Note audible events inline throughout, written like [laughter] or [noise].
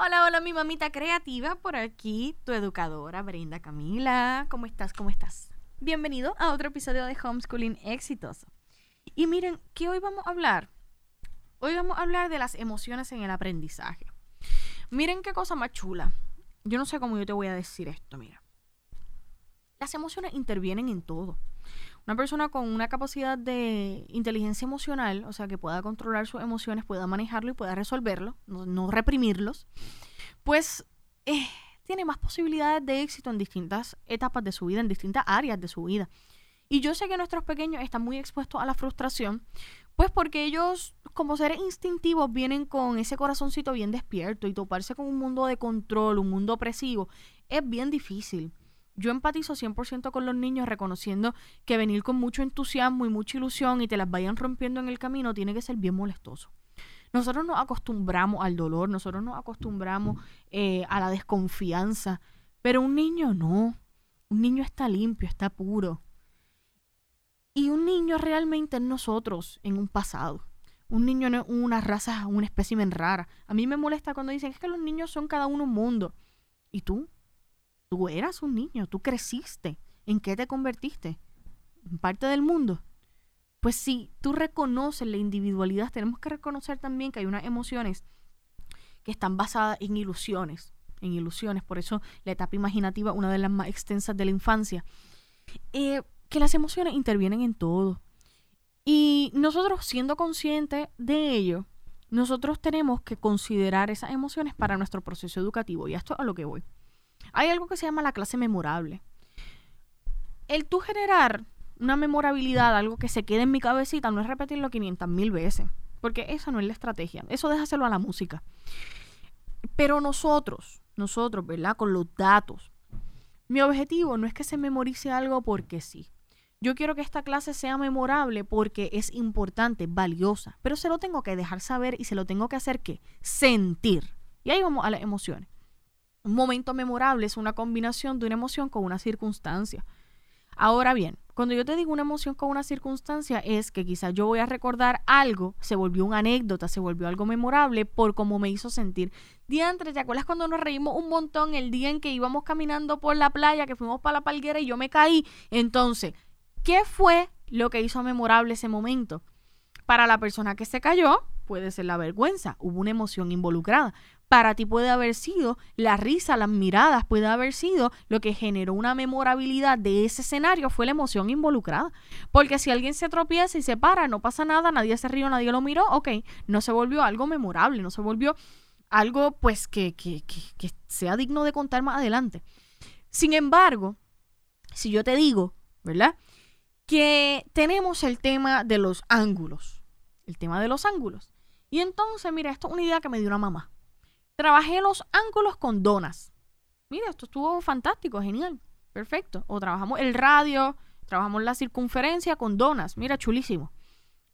Hola, hola, mi mamita creativa, por aquí, tu educadora Brenda Camila. ¿Cómo estás? ¿Cómo estás? Bienvenido a otro episodio de Homeschooling Exitoso. Y miren, ¿qué hoy vamos a hablar? Hoy vamos a hablar de las emociones en el aprendizaje. Miren qué cosa más chula. Yo no sé cómo yo te voy a decir esto, mira. Las emociones intervienen en todo. Una persona con una capacidad de inteligencia emocional, o sea, que pueda controlar sus emociones, pueda manejarlo y pueda resolverlo, no, reprimirlos, pues eh, tiene más posibilidades de éxito en distintas etapas de su vida, en distintas áreas de su vida. Y yo sé que nuestros pequeños están muy expuestos a la frustración, pues porque ellos, como seres instintivos, vienen con ese corazoncito bien despierto y toparse con un mundo de control, un mundo opresivo, es bien difícil yo empatizo 100% con los niños reconociendo que venir con mucho entusiasmo y mucha ilusión y te las vayan rompiendo en el camino tiene que ser bien molestoso. Nosotros nos acostumbramos al dolor, nosotros nos acostumbramos eh, a la desconfianza, pero un niño no. Un niño está limpio, está puro. Y un niño realmente es nosotros en un pasado. Un niño no es una raza, un espécimen rara. A mí me molesta cuando dicen es que los niños son cada uno un mundo. ¿Y tú? Tú eras un niño, tú creciste. ¿En qué te convertiste? ¿En parte del mundo? Pues si tú reconoces la individualidad, tenemos que reconocer también que hay unas emociones que están basadas en ilusiones, en ilusiones, por eso la etapa imaginativa, una de las más extensas de la infancia, eh, que las emociones intervienen en todo. Y nosotros siendo conscientes de ello, nosotros tenemos que considerar esas emociones para nuestro proceso educativo. Y esto es a lo que voy. Hay algo que se llama la clase memorable. El tú generar una memorabilidad, algo que se quede en mi cabecita, no es repetirlo 500 mil veces, porque esa no es la estrategia. Eso déjaselo a la música. Pero nosotros, nosotros, ¿verdad? Con los datos. Mi objetivo no es que se memorice algo porque sí. Yo quiero que esta clase sea memorable porque es importante, valiosa, pero se lo tengo que dejar saber y se lo tengo que hacer que sentir. Y ahí vamos a las emociones. Un momento memorable es una combinación de una emoción con una circunstancia. Ahora bien, cuando yo te digo una emoción con una circunstancia es que quizás yo voy a recordar algo, se volvió una anécdota, se volvió algo memorable por cómo me hizo sentir. Diantre, ¿te acuerdas cuando nos reímos un montón el día en que íbamos caminando por la playa, que fuimos para la palguera y yo me caí? Entonces, ¿qué fue lo que hizo memorable ese momento? Para la persona que se cayó, puede ser la vergüenza, hubo una emoción involucrada para ti puede haber sido la risa, las miradas, puede haber sido lo que generó una memorabilidad de ese escenario, fue la emoción involucrada. Porque si alguien se tropieza y se para, no pasa nada, nadie se rió, nadie lo miró, ok, no se volvió algo memorable, no se volvió algo pues que, que, que, que sea digno de contar más adelante. Sin embargo, si yo te digo, ¿verdad? Que tenemos el tema de los ángulos, el tema de los ángulos. Y entonces, mira, esto es una idea que me dio una mamá. Trabajé los ángulos con donas. Mira, esto estuvo fantástico, genial. Perfecto. O trabajamos el radio, trabajamos la circunferencia con donas. Mira, chulísimo.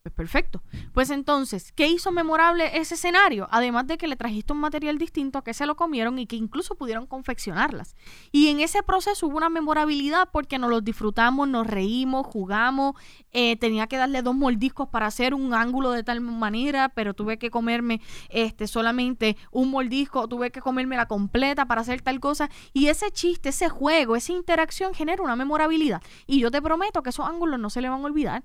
Pues perfecto. Pues entonces, ¿qué hizo memorable ese escenario? Además de que le trajiste un material distinto, que se lo comieron y que incluso pudieron confeccionarlas. Y en ese proceso hubo una memorabilidad porque nos los disfrutamos, nos reímos, jugamos. Eh, tenía que darle dos mordiscos para hacer un ángulo de tal manera, pero tuve que comerme este, solamente un mordisco, tuve que comerme la completa para hacer tal cosa. Y ese chiste, ese juego, esa interacción genera una memorabilidad. Y yo te prometo que esos ángulos no se le van a olvidar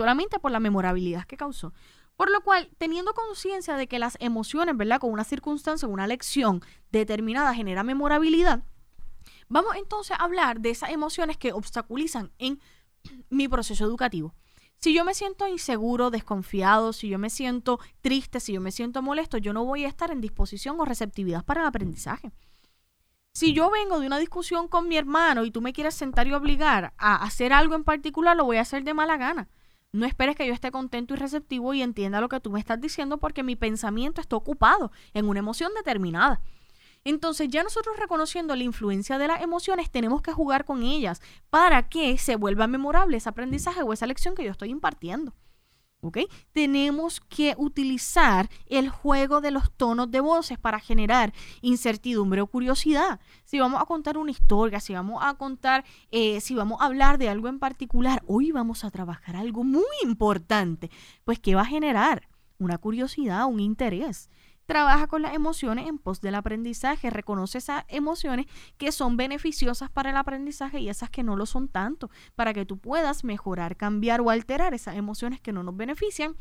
solamente por la memorabilidad que causó. Por lo cual, teniendo conciencia de que las emociones, ¿verdad? Con una circunstancia, una lección determinada genera memorabilidad, vamos entonces a hablar de esas emociones que obstaculizan en [clears throat] mi proceso educativo. Si yo me siento inseguro, desconfiado, si yo me siento triste, si yo me siento molesto, yo no voy a estar en disposición o receptividad para el aprendizaje. Si yo vengo de una discusión con mi hermano y tú me quieres sentar y obligar a hacer algo en particular, lo voy a hacer de mala gana. No esperes que yo esté contento y receptivo y entienda lo que tú me estás diciendo porque mi pensamiento está ocupado en una emoción determinada. Entonces ya nosotros reconociendo la influencia de las emociones tenemos que jugar con ellas para que se vuelva memorable ese aprendizaje o esa lección que yo estoy impartiendo. ¿Ok? Tenemos que utilizar el juego de los tonos de voces para generar incertidumbre o curiosidad. Si vamos a contar una historia, si vamos a contar, eh, si vamos a hablar de algo en particular, hoy vamos a trabajar algo muy importante, pues ¿qué va a generar? Una curiosidad, un interés Trabaja con las emociones en pos del aprendizaje. Reconoce esas emociones que son beneficiosas para el aprendizaje y esas que no lo son tanto, para que tú puedas mejorar, cambiar o alterar esas emociones que no nos benefician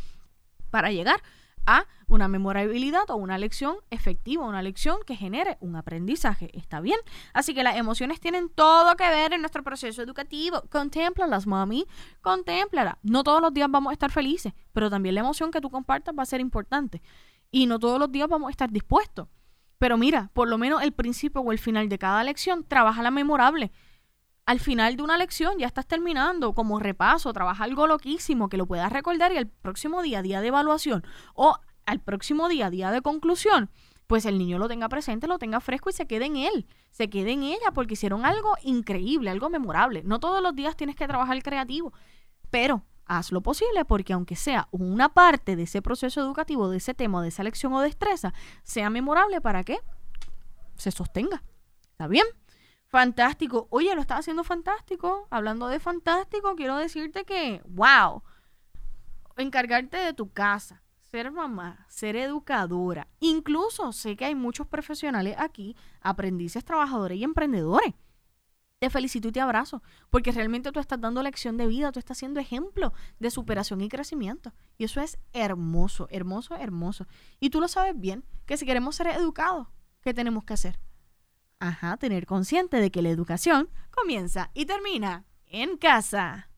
para llegar a una memorabilidad o una lección efectiva, una lección que genere un aprendizaje. ¿Está bien? Así que las emociones tienen todo que ver en nuestro proceso educativo. Contémplalas, mami. Contémplalas. No todos los días vamos a estar felices, pero también la emoción que tú compartas va a ser importante. Y no todos los días vamos a estar dispuestos. Pero mira, por lo menos el principio o el final de cada lección, trabaja la memorable al final de una lección ya estás terminando como repaso, trabaja algo loquísimo que lo puedas recordar y el próximo día, día de evaluación o al próximo día, día de conclusión, pues el niño lo tenga presente, lo tenga fresco y se quede en él, se quede en ella porque hicieron algo increíble, algo memorable. No todos los días tienes que trabajar creativo, pero haz lo posible porque aunque sea una parte de ese proceso educativo, de ese tema, de esa lección o destreza, sea memorable para que se sostenga. ¿Está bien? Fantástico. Oye, lo estás haciendo fantástico. Hablando de fantástico, quiero decirte que, wow, encargarte de tu casa, ser mamá, ser educadora. Incluso sé que hay muchos profesionales aquí, aprendices, trabajadores y emprendedores. Te felicito y te abrazo, porque realmente tú estás dando lección de vida, tú estás siendo ejemplo de superación y crecimiento. Y eso es hermoso, hermoso, hermoso. Y tú lo sabes bien, que si queremos ser educados, ¿qué tenemos que hacer? Ajá, tener consciente de que la educación comienza y termina en casa.